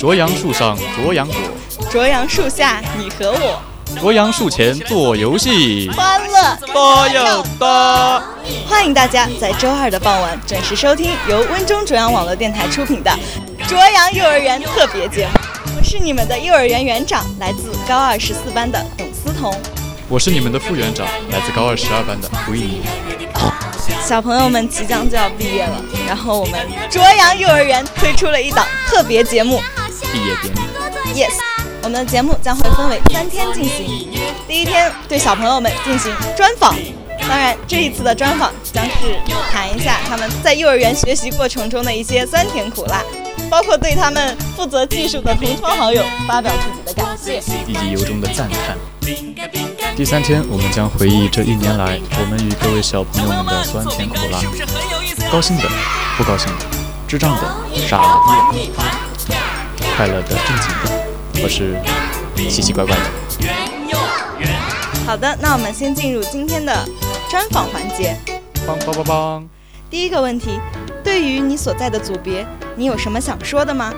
卓阳树上卓阳果，卓阳树下你和我，卓阳树前做游戏，欢乐多又多。欢迎大家在周二的傍晚准时收听由温中卓阳网络电台出品的卓阳幼儿园特别节目。我是你们的幼儿园园长，来自高二十四班的董思彤。我是你们的副园长，来自高二十二班的胡一鸣。小朋友们即将就要毕业了，然后我们卓阳幼儿园推出了一档特别节目。毕业典礼，yes，我们的节目将会分为三天进行。第一天对小朋友们进行专访，当然这一次的专访将是谈一下他们在幼儿园学习过程中的一些酸甜苦辣，包括对他们负责技术的同窗好友发表自己的感谢以及由衷的赞叹。第三天我们将回忆这一年来我们与各位小朋友们的酸甜苦辣，高兴的，不高兴的，智障的，傻逼的。快乐的、正经的，我是奇奇怪怪的。好的，那我们先进入今天的专访环节。梆梆梆梆。第一个问题，对于你所在的组别，你有什么想说的吗？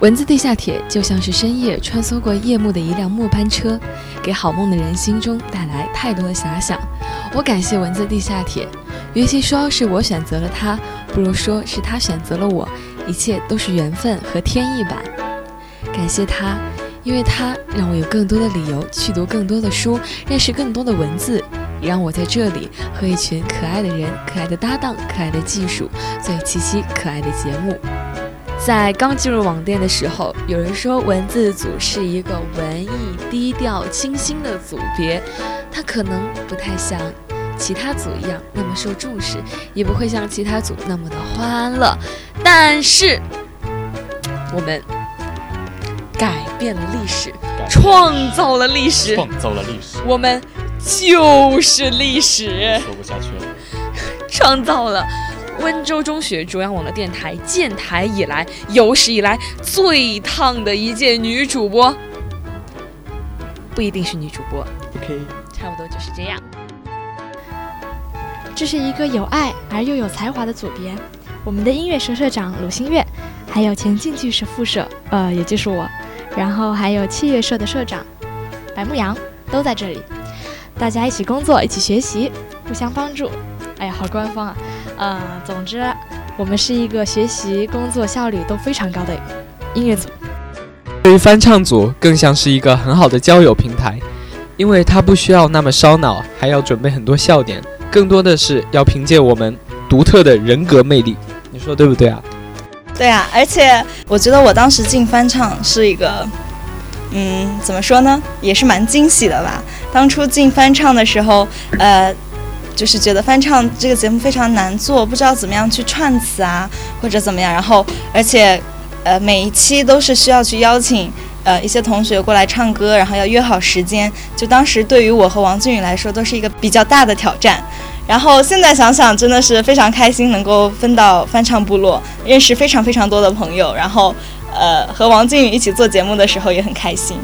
文字地下铁就像是深夜穿梭过夜幕的一辆末班车，给好梦的人心中带来太多的遐想。我感谢文字地下铁，与其说是我选择了他，不如说是他选择了我。一切都是缘分和天意吧。感谢他，因为他让我有更多的理由去读更多的书，认识更多的文字，也让我在这里和一群可爱的人、可爱的搭档、可爱的技术做一期期可爱的节目。在刚进入网店的时候，有人说文字组是一个文艺、低调、清新的组别，它可能不太像。其他组一样那么受重视，也不会像其他组那么的欢乐。但是，我们改变 了历史，创造了历史，创造了历史。我们就是历史。说不下去了。创造了温州中学中央网络电台建台以来有史以来最烫的一届女主播，不一定是女主播。OK，差不多就是这样。这是一个有爱而又有才华的组别，我们的音乐社社长鲁新月，还有前进剧社副社，呃，也就是我，然后还有器乐社的社长白牧阳都在这里，大家一起工作，一起学习，互相帮助。哎呀，好官方啊！嗯，总之，我们是一个学习、工作效率都非常高的音乐组。对于翻唱组，更像是一个很好的交友平台，因为它不需要那么烧脑，还要准备很多笑点，更多的是要凭借我们独特的人格魅力。你说对不对啊？对啊，而且我觉得我当时进翻唱是一个，嗯，怎么说呢，也是蛮惊喜的吧。当初进翻唱的时候，呃。就是觉得翻唱这个节目非常难做，不知道怎么样去串词啊，或者怎么样。然后，而且，呃，每一期都是需要去邀请呃一些同学过来唱歌，然后要约好时间。就当时对于我和王俊宇来说，都是一个比较大的挑战。然后现在想想，真的是非常开心，能够分到翻唱部落，认识非常非常多的朋友。然后，呃，和王俊宇一起做节目的时候也很开心。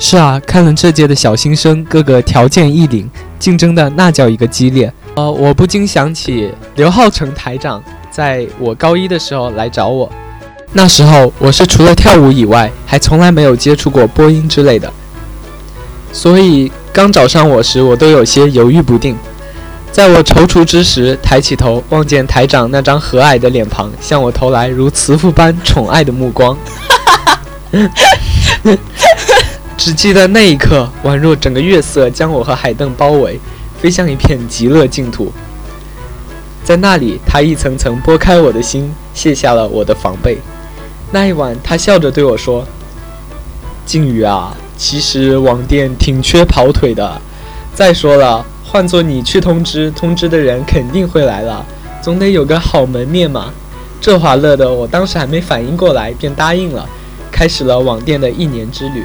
是啊，看了这届的小新生，个个条件异禀。竞争的那叫一个激烈，呃，我不禁想起刘浩成台长在我高一的时候来找我，那时候我是除了跳舞以外，还从来没有接触过播音之类的，所以刚找上我时，我都有些犹豫不定。在我踌躇之时，抬起头望见台长那张和蔼的脸庞，向我投来如慈父般宠爱的目光。只记得那一刻，宛若整个月色将我和海邓包围，飞向一片极乐净土。在那里，他一层层拨开我的心，卸下了我的防备。那一晚，他笑着对我说：“靖宇啊，其实网店挺缺跑腿的。再说了，换做你去通知，通知的人肯定会来了，总得有个好门面嘛。”这话乐得我当时还没反应过来，便答应了，开始了网店的一年之旅。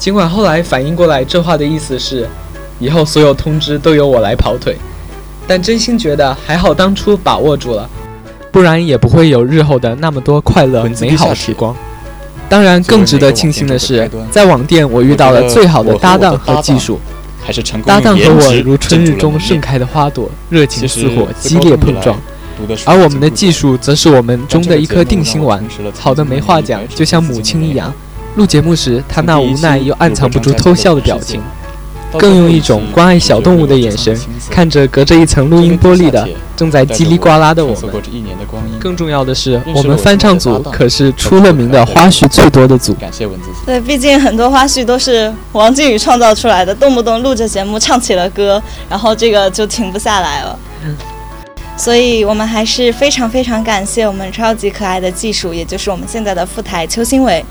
尽管后来反应过来，这话的意思是，以后所有通知都由我来跑腿，但真心觉得还好当初把握住了，不然也不会有日后的那么多快乐美好时光。当然，更值得庆幸的是，在网店我遇到了最好的搭档和技术，搭档和我如春日中盛开的花朵，热情似火，激烈碰撞，而我们的技术则是我们中的一颗定心丸，好的没话讲，就像母亲一样。录节目时，他那无奈又暗藏不住偷笑的表情，更用一种关爱小动物的眼神看着隔着一层录音玻璃的正在叽里呱啦的我们。更重要的是，我们翻唱组可是出了名的花絮最多的组。感谢文字。对，毕竟很多花絮都是王靖宇创造出来的，动不动录着节目唱起了歌，然后这个就停不下来了。所以我们还是非常非常感谢我们超级可爱的技术，也就是我们现在的副台邱新伟。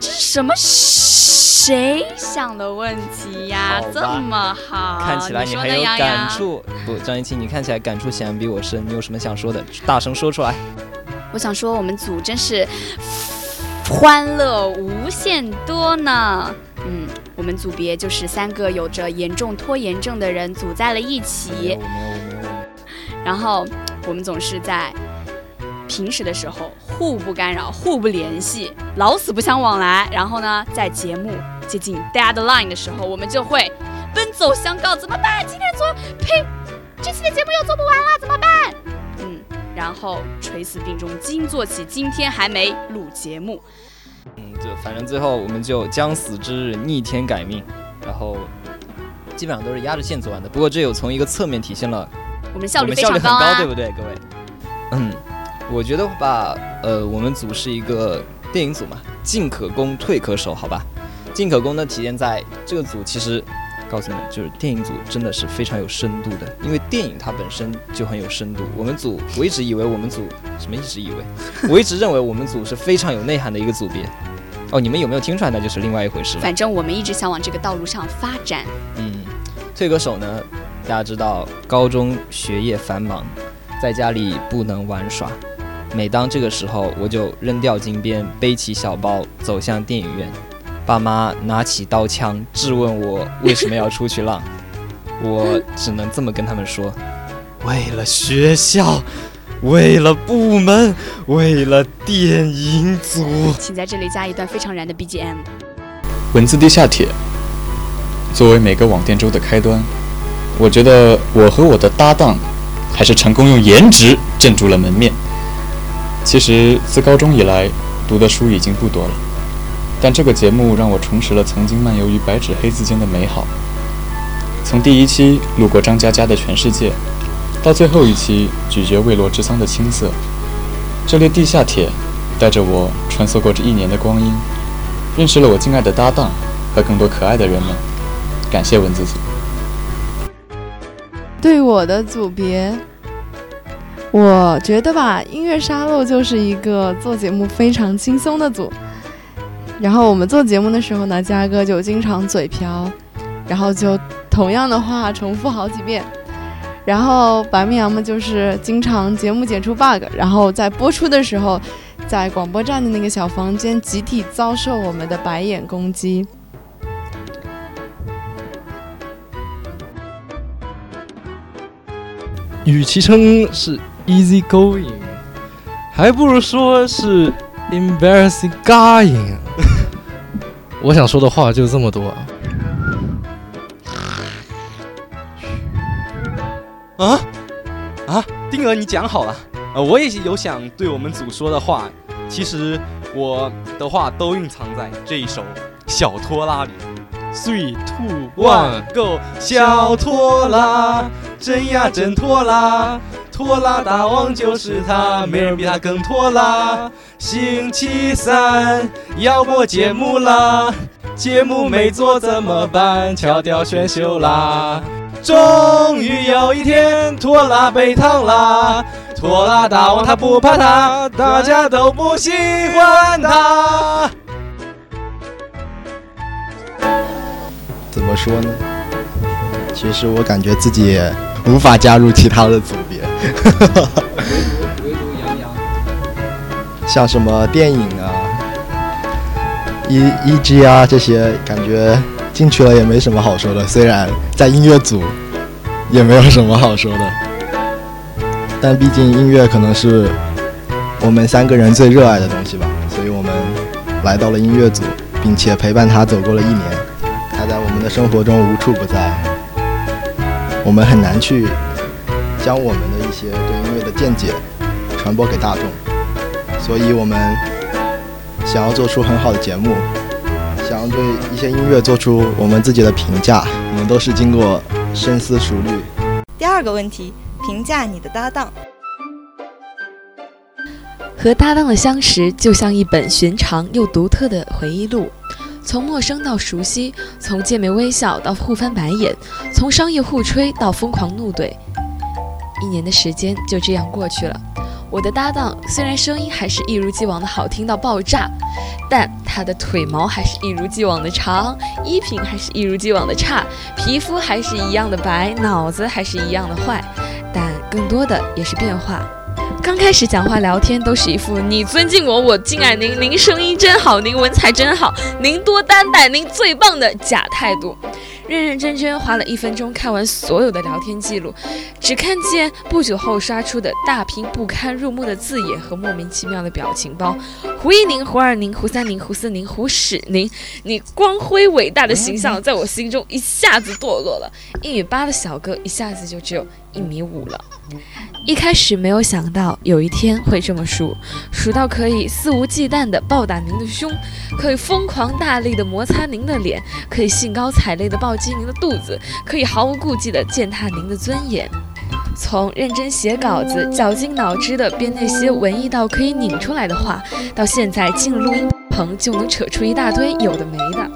这是什么？谁想的问题呀？这么好，看起来你很有感触。不，张一清，你看起来感触显然比我深。你有什么想说的？大声说出来。我想说，我们组真是欢乐无限多呢。嗯，我们组别就是三个有着严重拖延症的人组在了一起。然后我们总是在。平时的时候互不干扰、互不联系，老死不相往来。然后呢，在节目接近 deadline 的时候，我们就会奔走相告：怎么办？今天做，呸，这期的节目又做不完了，怎么办？嗯，然后垂死病中惊坐起，今天还没录节目。嗯，就反正最后我们就将死之日逆天改命，然后基本上都是压着线做完的。不过这有从一个侧面体现了我们效率非常高啊，对不对，各位？嗯。我觉得吧，呃，我们组是一个电影组嘛，进可攻，退可守，好吧？进可攻呢，体现在这个组，其实告诉你们，就是电影组真的是非常有深度的，因为电影它本身就很有深度。我们组，我一直以为我们组什么？一直以为，我一直认为我们组是非常有内涵的一个组别。哦，你们有没有听出来？那就是另外一回事。反正我们一直想往这个道路上发展。嗯，退可守呢，大家知道，高中学业繁忙，在家里不能玩耍。每当这个时候，我就扔掉金边，背起小包走向电影院。爸妈拿起刀枪质问我为什么要出去浪，我只能这么跟他们说：为了学校，为了部门，为了电影组。请在这里加一段非常燃的 BGM。文字地下铁，作为每个网店周的开端，我觉得我和我的搭档还是成功用颜值镇住了门面。其实自高中以来读的书已经不多了，但这个节目让我重拾了曾经漫游于白纸黑字间的美好。从第一期路过张嘉佳的全世界，到最后一期咀嚼未落之桑的青涩。这列地下铁带着我穿梭过这一年的光阴，认识了我敬爱的搭档和更多可爱的人们。感谢文字组。对我的组别，我觉得吧，音乐沙漏就是一个做节目非常轻松的组。然后我们做节目的时候呢，嘉哥就经常嘴瓢，然后就同样的话重复好几遍。然后白绵羊们就是经常节目剪出 bug，然后在播出的时候，在广播站的那个小房间集体遭受我们的白眼攻击。与其称是 easy going，还不如说是 embarrassing going。我想说的话就这么多。啊啊！丁儿，你讲好了。呃，我也有想对我们组说的话，其实我的话都蕴藏在这一首《小拖拉》里。Three, two, one, go！小拖拉，真呀真拖拉，拖拉大王就是他，没人比他更拖拉。星期三要播节目啦，节目没做怎么办？敲掉选秀啦！终于有一天，拖拉被烫啦，拖拉大王他不怕他，大家都不喜欢他。怎么说呢？其实我感觉自己无法加入其他的组别，像什么电影啊、E E G 啊这些，感觉进去了也没什么好说的。虽然在音乐组也没有什么好说的，但毕竟音乐可能是我们三个人最热爱的东西吧，所以我们来到了音乐组，并且陪伴他走过了一年。他在我们的生活中无处不在，我们很难去将我们的一些对音乐的见解传播给大众，所以我们想要做出很好的节目，想要对一些音乐做出我们自己的评价，我们都是经过深思熟虑。第二个问题，评价你的搭档。和搭档的相识，就像一本寻常又独特的回忆录。从陌生到熟悉，从见面微笑到互翻白眼，从商业互吹到疯狂怒怼，一年的时间就这样过去了。我的搭档虽然声音还是一如既往的好听到爆炸，但他的腿毛还是一如既往的长，衣品还是一如既往的差，皮肤还是一样的白，脑子还是一样的坏，但更多的也是变化。刚开始讲话聊天都是一副你尊敬我，我敬爱您，您声音真好，您文采真好，您多担待，您最棒的假态度。认认真真花了一分钟看完所有的聊天记录，只看见不久后刷出的大屏不堪入目的字眼和莫名其妙的表情包。胡一宁、胡二宁、胡三宁、胡四宁、胡史宁，你光辉伟大的形象在我心中一下子堕落了。一米八的小哥一下子就只有一米五了。一开始没有想到有一天会这么数，数到可以肆无忌惮地暴打您的胸，可以疯狂大力地摩擦您的脸，可以兴高采烈地暴击您的肚子，可以毫无顾忌地践踏您的尊严。从认真写稿子、绞尽脑汁地编那些文艺到可以拧出来的话，到现在进录音棚就能扯出一大堆有的没的。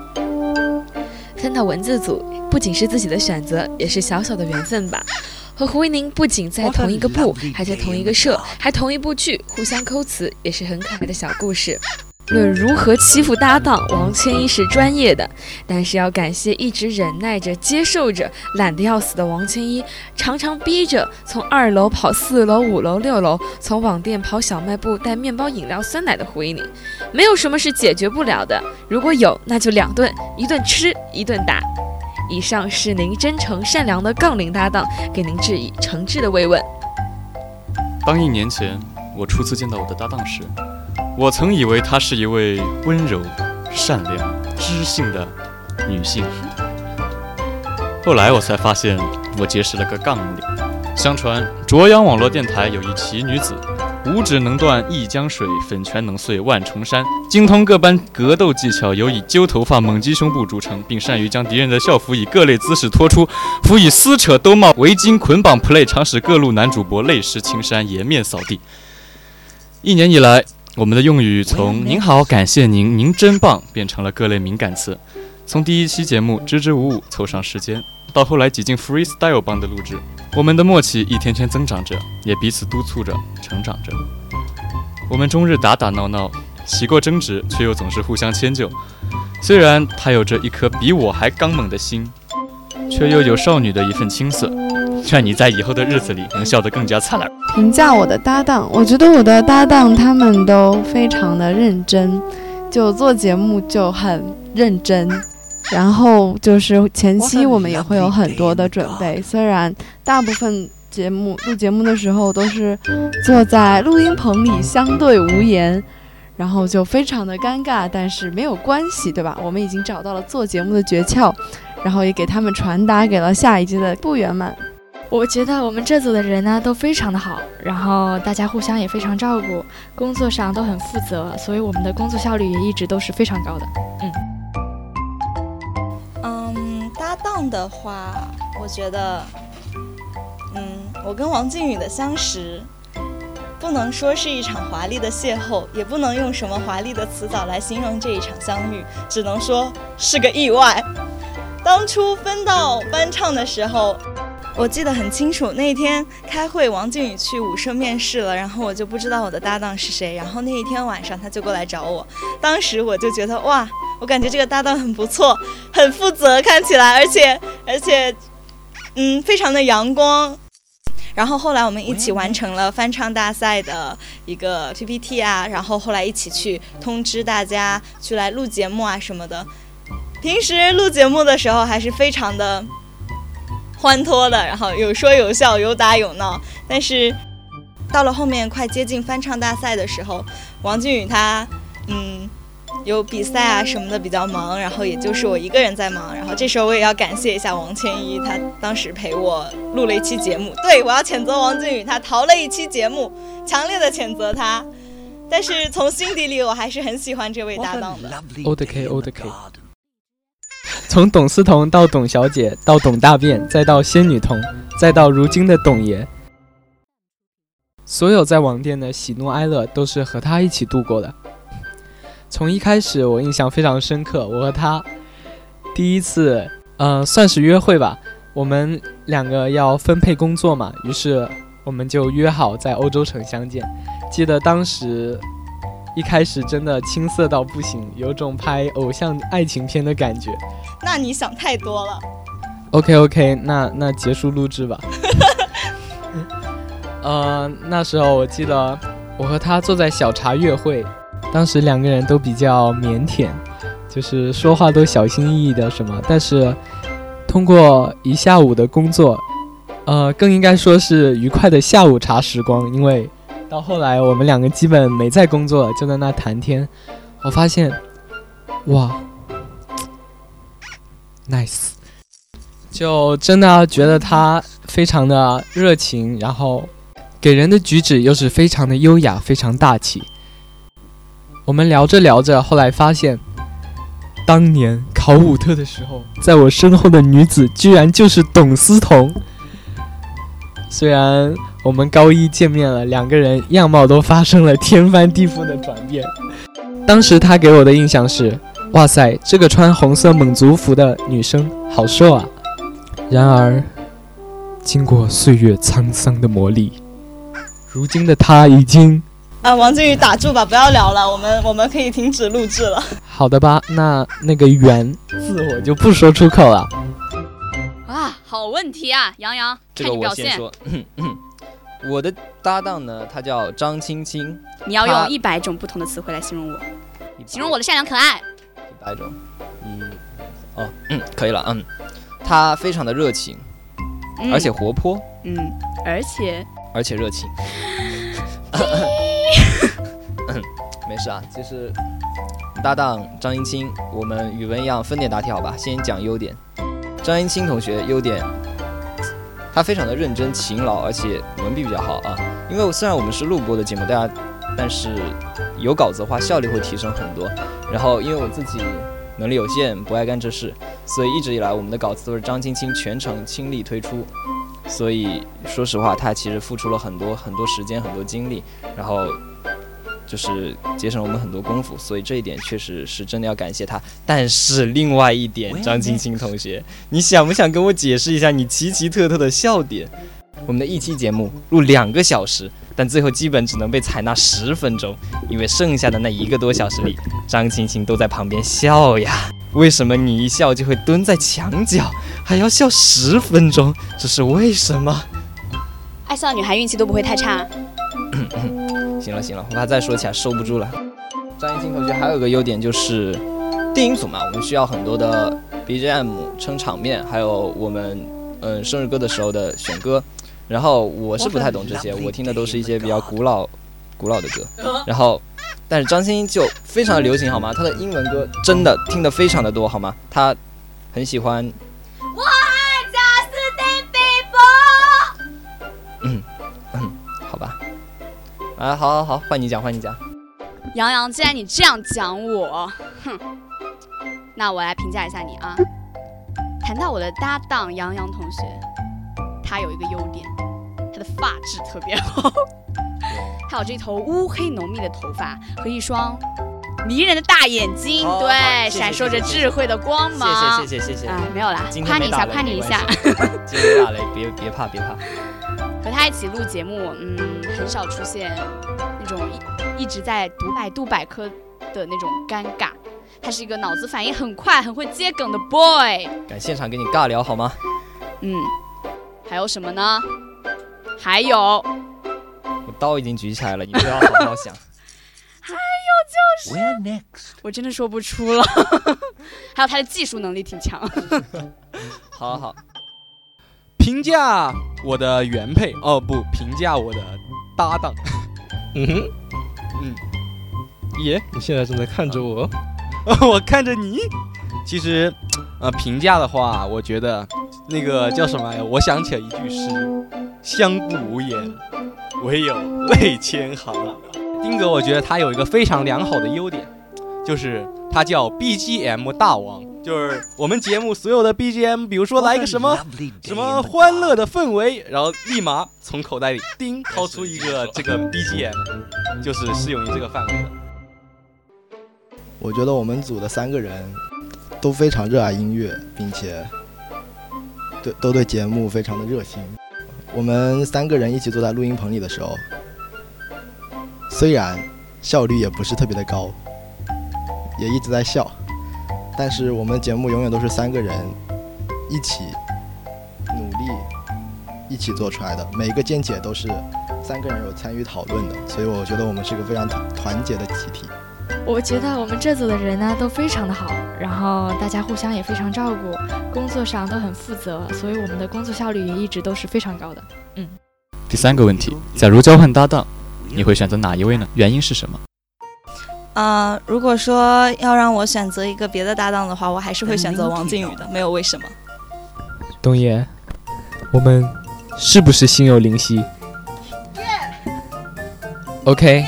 分到文字组，不仅是自己的选择，也是小小的缘分吧。和胡一宁不仅在同一个部，还在同一个社，还同一部剧，互相抠词，也是很可爱的小故事。论如何欺负搭档，王千一是专业的，但是要感谢一直忍耐着、接受着、懒得要死的王千一，常常逼着从二楼跑四楼、五楼、六楼，从网店跑小卖部带面包、饮料、酸奶的胡一宁。没有什么是解决不了的，如果有，那就两顿，一顿吃，一顿打。以上是您真诚善良的杠铃搭档给您致以诚挚的慰问。当一年前我初次见到我的搭档时，我曾以为她是一位温柔、善良、知性的女性。后来我才发现，我结识了个杠铃。相传卓阳网络电台有一奇女子，五指能断一江水，粉拳能碎万重山。精通各般格斗技巧，尤以揪头发、猛击胸部著称，并善于将敌人的校服以各类姿势拖出，辅以撕扯兜帽、围巾捆绑 play，常使各路男主播泪湿青衫、颜面扫地。一年以来，我们的用语从“您好”“感谢您”“您真棒”变成了各类敏感词。从第一期节目支支吾吾凑上时间，到后来挤进 freestyle 帮的录制，我们的默契一天天增长着，也彼此督促着成长着。我们终日打打闹闹，起过争执，却又总是互相迁就。虽然他有着一颗比我还刚猛的心，却又有少女的一份青涩。愿你在以后的日子里能笑得更加灿烂。评价我的搭档，我觉得我的搭档他们都非常的认真，就做节目就很认真。然后就是前期我们也会有很多的准备，虽然大部分节目录节目的时候都是坐在录音棚里相对无言，然后就非常的尴尬，但是没有关系，对吧？我们已经找到了做节目的诀窍，然后也给他们传达给了下一季的部员们。我觉得我们这组的人呢都非常的好，然后大家互相也非常照顾，工作上都很负责，所以我们的工作效率也一直都是非常高的。嗯，当，的话，我觉得，嗯，我跟王靖宇的相识，不能说是一场华丽的邂逅，也不能用什么华丽的词藻来形容这一场相遇，只能说是个意外。当初分到班唱的时候。我记得很清楚，那一天开会，王靖宇去舞社面试了，然后我就不知道我的搭档是谁。然后那一天晚上他就过来找我，当时我就觉得哇，我感觉这个搭档很不错，很负责，看起来，而且而且，嗯，非常的阳光。然后后来我们一起完成了翻唱大赛的一个 PPT 啊，然后后来一起去通知大家去来录节目啊什么的。平时录节目的时候还是非常的。欢脱的，然后有说有笑，有打有闹。但是到了后面快接近翻唱大赛的时候，王俊宇他嗯有比赛啊什么的比较忙，然后也就是我一个人在忙。然后这时候我也要感谢一下王千一，他当时陪我录了一期节目。对我要谴责王俊宇，他逃了一期节目，强烈的谴责他。但是从心底里我还是很喜欢这位搭档的。O 的 K O 的 K。从董思彤到董小姐，到董大便，再到仙女童，再到如今的董爷，所有在网店的喜怒哀乐都是和他一起度过的。从一开始，我印象非常深刻，我和他第一次，呃，算是约会吧。我们两个要分配工作嘛，于是我们就约好在欧洲城相见。记得当时。一开始真的青涩到不行，有种拍偶像爱情片的感觉。那你想太多了。OK OK，那那结束录制吧。呃，那时候我记得我和他坐在小茶月会，当时两个人都比较腼腆，就是说话都小心翼翼的什么。但是通过一下午的工作，呃，更应该说是愉快的下午茶时光，因为。到后来，我们两个基本没在工作，就在那谈天。我发现，哇，nice，就真的觉得他非常的热情，然后给人的举止又是非常的优雅，非常大气。我们聊着聊着，后来发现，当年考武特的时候，在我身后的女子居然就是董思彤。虽然。我们高一见面了，两个人样貌都发生了天翻地覆的转变。当时他给我的印象是：哇塞，这个穿红色蒙族服的女生好瘦啊！然而，经过岁月沧桑的磨砺，如今的她已经……啊，王靖宇，打住吧，不要聊了，我们我们可以停止录制了。好的吧，那那个“缘”字我就不说出口了。啊，好问题啊，杨洋，这个我先说。我的搭档呢，他叫张青青。你要用一百种不同的词汇来形容我，形容我的善良可爱。一百种，嗯，哦，嗯，可以了，嗯，他非常的热情，而且活泼，嗯，而且而且热情。没事啊，就是搭档张青青，我们语文一样分点答题好吧？先讲优点，张英青同学优点。他非常的认真勤劳，而且文笔比较好啊。因为虽然我们是录播的节目，大家但是有稿子的话效率会提升很多。然后因为我自己能力有限，不爱干这事，所以一直以来我们的稿子都是张青青全程倾力推出。所以说实话，他其实付出了很多很多时间、很多精力，然后就是节省了我们很多功夫。所以这一点确实是真的要感谢他。但是另外一点，张青青同学，你想不想跟我解释一下你奇奇特特的笑点？我们的一期节目录两个小时，但最后基本只能被采纳十分钟，因为剩下的那一个多小时里，张青青都在旁边笑呀。为什么你一笑就会蹲在墙角，还要笑十分钟？这是为什么？爱笑的女孩运气都不会太差。行了行了，我怕再说起来收不住了。张艺兴同学还有个优点就是，电影组嘛，我们需要很多的 BGM 撑场面，还有我们嗯生日歌的时候的选歌。然后我是不太懂这些，我听的都是一些比较古老、古老的歌。然后，但是张欣就非常的流行，好吗？他的英文歌真的听的非常的多，好吗？他很喜欢，啊，好好好，换你讲，换你讲。杨洋，既然你这样讲我，哼，那我来评价一下你啊。谈到我的搭档杨洋同学，他有一个优点，他的发质特别好，他有这头乌黑浓密的头发和一双迷人的大眼睛，对，谢谢闪烁着智慧的光芒。谢谢谢谢谢谢。啊，没有啦，夸你一下，夸你一下。今天没打雷，别别怕别怕。和他一起录节目，嗯，很少出现那种一一直在读百度百科的那种尴尬。他是一个脑子反应很快、很会接梗的 boy。敢现场跟你尬聊好吗？嗯，还有什么呢？还有，我刀已经举起来了，你不要 好好想。还有就是，我真的说不出了。还有他的技术能力挺强。好好好，评价我的原配哦不，评价我的搭档。嗯哼，嗯，耶，你现在正在看着我。我看着你。其实，呃，评价的话，我觉得那个叫什么呀？我想起了一句诗：“相顾无言，唯有泪千行。”丁格，我觉得他有一个非常良好的优点，就是他叫 BGM 大王，就是我们节目所有的 BGM，比如说来一个什么什么欢乐的氛围，然后立马从口袋里叮掏出一个这个 BGM，就是适用于这个范围的。我觉得我们组的三个人都非常热爱音乐，并且对都对节目非常的热心。我们三个人一起坐在录音棚里的时候，虽然效率也不是特别的高，也一直在笑，但是我们节目永远都是三个人一起努力一起做出来的，每一个见解都是三个人有参与讨论的，所以我觉得我们是一个非常团团结的集体。我觉得我们这组的人呢都非常的好，然后大家互相也非常照顾，工作上都很负责，所以我们的工作效率也一直都是非常高的。嗯，第三个问题，假如交换搭档，你会选择哪一位呢？原因是什么？啊、如果说要让我选择一个别的搭档的话，我还是会选择王靖宇的，没有为什么。董爷，我们是不是心有灵犀？OK，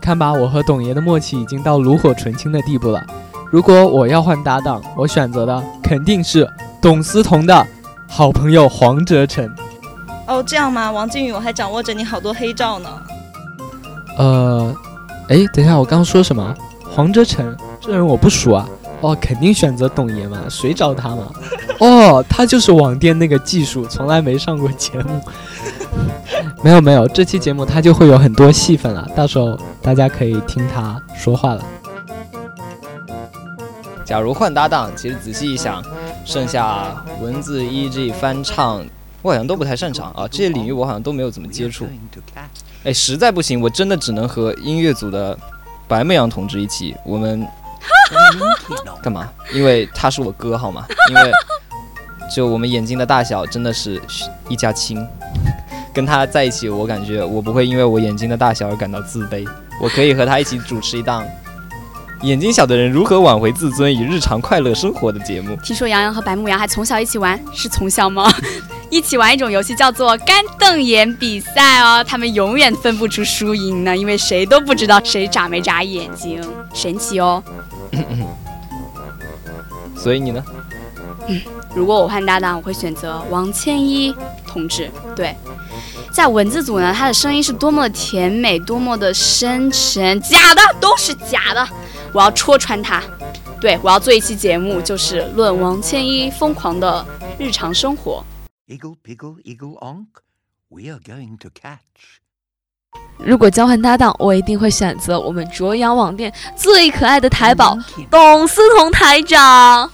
看吧，我和董爷的默契已经到炉火纯青的地步了。如果我要换搭档，我选择的肯定是董思彤的好朋友黄哲成。哦，这样吗？王靖宇，我还掌握着你好多黑照呢。呃，哎，等一下，我刚刚说什么？黄哲成这人我不熟啊。哦，肯定选择董爷嘛，谁找他嘛？哦，他就是网店那个技术，从来没上过节目。没有没有，这期节目他就会有很多戏份了，到时候大家可以听他说话了。假如换搭档，其实仔细一想，剩下文字、EG、翻唱，我好像都不太擅长啊。这些领域我好像都没有怎么接触。哎，实在不行，我真的只能和音乐组的白牧阳同志一起。我们干嘛？因为他是我哥，好吗？因为就我们眼睛的大小真的是一家亲。跟他在一起，我感觉我不会因为我眼睛的大小而感到自卑。我可以和他一起主持一档眼睛小的人如何挽回自尊与日常快乐生活的节目。听说杨洋和白牧羊还从小一起玩，是从小吗？一起玩一种游戏，叫做干瞪眼比赛哦。他们永远分不出输赢呢，因为谁都不知道谁眨没眨眼睛，神奇哦。所以你呢？嗯如果我换搭档，我会选择王千一同志。对，在文字组呢，他的声音是多么的甜美，多么的深沉。假的都是假的，我要戳穿他。对，我要做一期节目，就是论王千一疯狂的日常生活。Eagle, piggle, eagle, onk. We are going to catch. 如果交换搭档，我一定会选择我们卓阳网店最可爱的台宝董思彤台长。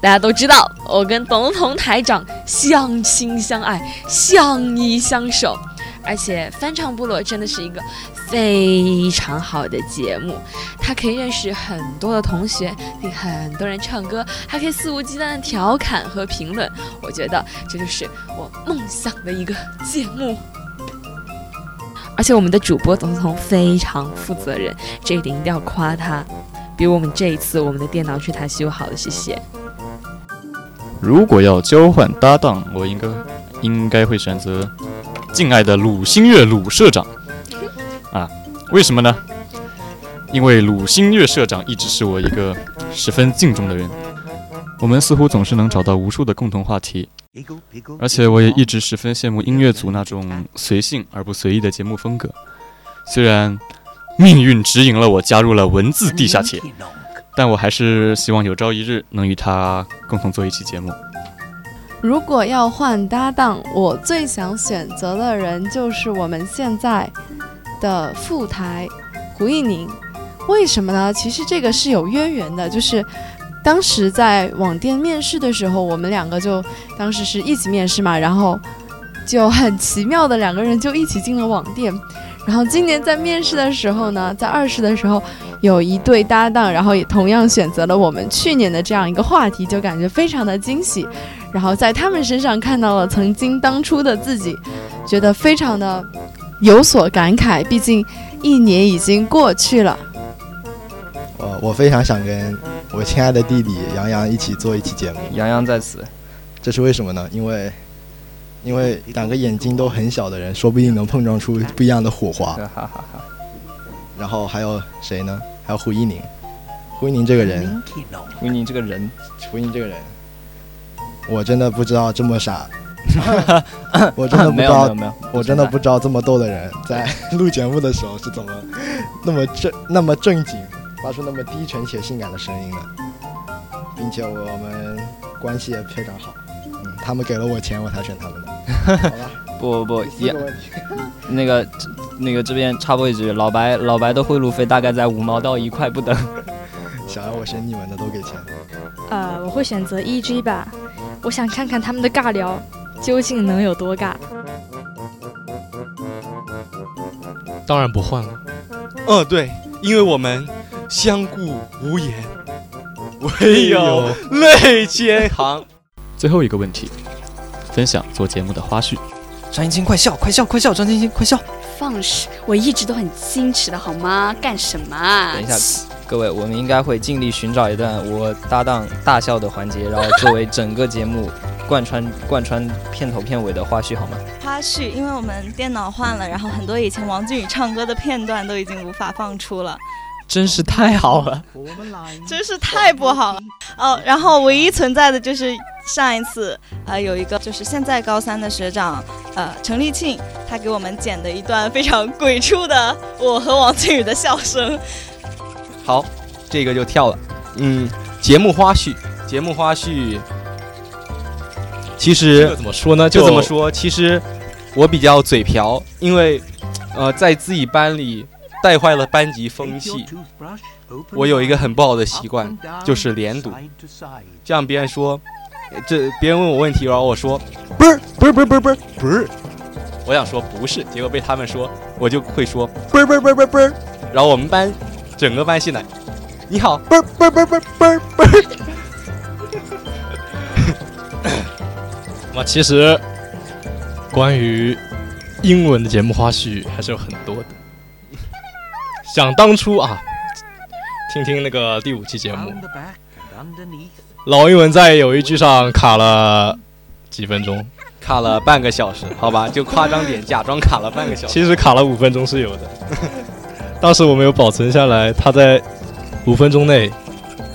大家都知道，我跟董思彤台长相亲相爱，相依相守，而且翻唱部落真的是一个非常好的节目，它可以认识很多的同学，听很多人唱歌，还可以肆无忌惮的调侃和评论。我觉得这就是我梦想的一个节目。而且我们的主播董思彤非常负责任，这一点一定要夸他。比如我们这一次，我们的电脑是他修好的，谢谢。如果要交换搭档，我应该应该会选择敬爱的鲁新月鲁社长啊？为什么呢？因为鲁新月社长一直是我一个十分敬重的人，我们似乎总是能找到无数的共同话题，而且我也一直十分羡慕音乐组那种随性而不随意的节目风格。虽然命运指引了我加入了文字地下铁。但我还是希望有朝一日能与他共同做一期节目。如果要换搭档，我最想选择的人就是我们现在的副台胡一宁。为什么呢？其实这个是有渊源的，就是当时在网店面试的时候，我们两个就当时是一起面试嘛，然后就很奇妙的两个人就一起进了网店。然后今年在面试的时候呢，在二试的时候有一对搭档，然后也同样选择了我们去年的这样一个话题，就感觉非常的惊喜。然后在他们身上看到了曾经当初的自己，觉得非常的有所感慨。毕竟一年已经过去了。呃我非常想跟我亲爱的弟弟杨洋一起做一期节目。杨洋在此，这是为什么呢？因为。因为两个眼睛都很小的人，说不定能碰撞出不一样的火花。然后还有谁呢？还有胡一宁。胡一宁这个人，胡一宁这个人，胡一宁这个人，我真的不知道这么傻。我真的不知道，我真的不知道这么逗的人在录节目的时候是怎么那么正、那么正经，发出那么低沉且性感的声音的，并且我们关系也非常好。嗯，他们给了我钱，我才选他们的。好吧，不不不，也那个那个这边插播一句，老白老白的贿赂费大概在五毛到一块不等。想要我选你们的都给钱。呃，我会选择 E.G 吧，我想看看他们的尬聊究竟能有多尬。当然不换了。嗯，对，因为我们相顾无言，唯有泪千行。最后一个问题。分享做节目的花絮，张艺兴快笑快笑快笑，张艺兴快笑！放肆！我一直都很矜持的好吗？干什么啊？等一下，各位，我们应该会尽力寻找一段我搭档大笑的环节，然后作为整个节目贯穿贯穿片头片尾的花絮，好吗？花絮，因为我们电脑换了，然后很多以前王俊宇唱歌的片段都已经无法放出了。真是太好了，真是太不好了哦。然后唯一存在的就是上一次，呃，有一个就是现在高三的学长，呃，陈立庆，他给我们剪的一段非常鬼畜的我和王靖宇的笑声。好，这个就跳了。嗯，节目花絮，节目花絮，其实怎么说呢？就这么说。其实我比较嘴瓢，因为呃，在自己班里。带坏了班级风气。我有一个很不好的习惯，就是连读。这样别人说，这别人问我问题，然后我说不是不是不是不是不是不是，我想说不是，结果被他们说，我就会说不是不是不是不是不是。然后我们班整个班现在，你好，不是不是不是不是不是不是。那么其实关于英文的节目花絮还是有很多的。想当初啊，听听那个第五期节目，老英文在有一句上卡了几分钟，卡了半个小时，好吧，就夸张点，假装卡了半个小时。其实卡了五分钟是有的。当时我没有保存下来，他在五分钟内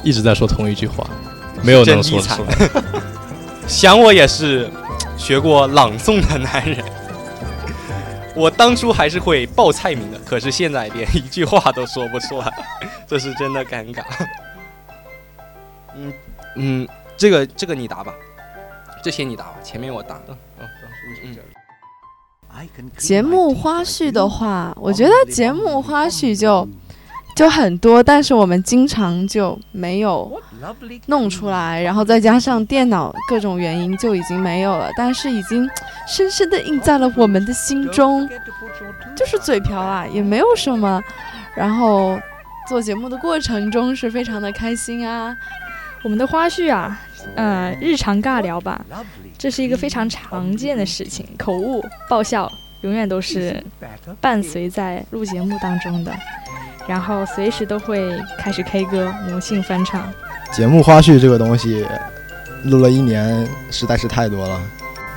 一直在说同一句话，没有能说出来。想我也是学过朗诵的男人，我当初还是会报菜名的，可是现在连一句话都说不出来，这是真的尴尬。嗯嗯，这个这个你答吧，这些你答吧，前面我答。嗯嗯嗯。节目花絮的话，我觉得节目花絮就就很多，但是我们经常就没有弄出来，然后再加上电脑各种原因就已经没有了，但是已经深深的印在了我们的心中，就是嘴瓢啊，也没有什么。然后做节目的过程中是非常的开心啊。我们的花絮啊，呃，日常尬聊吧。这是一个非常常见的事情，口误、爆笑永远都是伴随在录节目当中的，然后随时都会开始 K 歌、魔性翻唱。节目花絮这个东西，录了一年实在是太多了。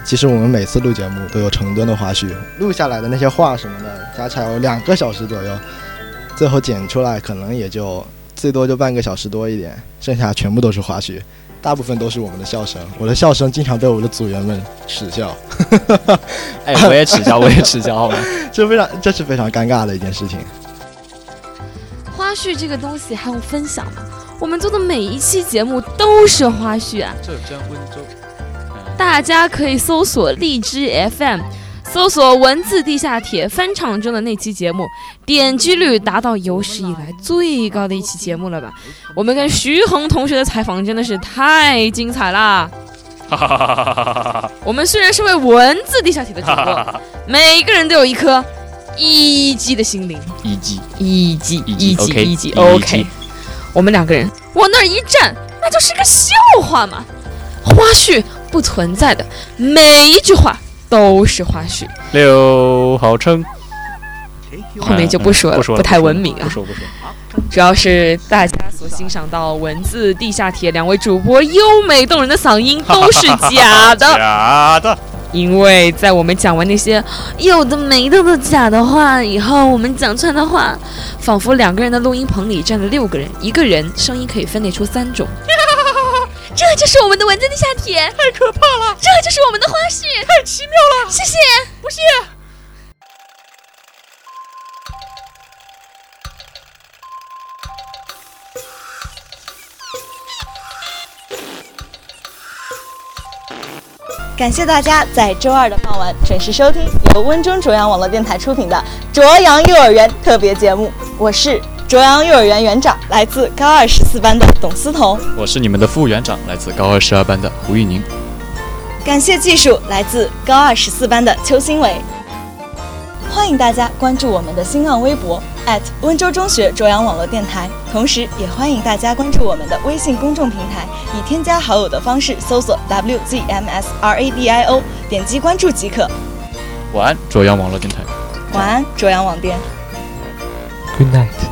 其实我们每次录节目都有成吨的花絮，录下来的那些话什么的，加起来有两个小时左右，最后剪出来可能也就最多就半个小时多一点，剩下全部都是花絮。大部分都是我们的笑声，我的笑声经常被我的组员们耻笑。哎，我也耻笑，我也耻笑，好吗？这非常，这是非常尴尬的一件事情。花絮这个东西还用分享吗？我们做的每一期节目都是花絮啊！浙江温州，大家可以搜索荔枝 FM。搜索“文字地下铁”翻唱中的那期节目，点击率达到有史以来最高的一期节目了吧？我们跟徐恒同学的采访真的是太精彩啦！我们虽然是为文字地下铁的主播，每个人都有一颗一击的心灵，一击，一击，一击，一击，OK。我们两个人往那儿一站，那就是个笑话嘛！花絮不存在的每一句话。都是花絮。六号称，后面就不说了，不太文明啊。不说不说。主要是大家所欣赏到文字地下铁两位主播优美动人的嗓音都是假的，假的。因为在我们讲完那些有的没的的假的话以后，我们讲出来的话，仿佛两个人的录音棚里站了六个人，一个人声音可以分裂出三种。这就是我们的文字地下铁，太可怕了！这就是我们的花絮，太奇妙了！谢谢，不谢。感谢大家在周二的傍晚准时收听由温州卓阳网络电台出品的卓阳幼儿园特别节目，我是。卓阳幼儿园园长来自高二十四班的董思彤，我是你们的副园长，来自高二十二班的胡玉宁。感谢技术来自高二十四班的邱新伟。欢迎大家关注我们的新浪微博温州中学卓阳网络电台，同时也欢迎大家关注我们的微信公众平台，以添加好友的方式搜索 WZMSRADIO，点击关注即可。晚安，卓阳网络电台。晚安，卓阳网电。Good night。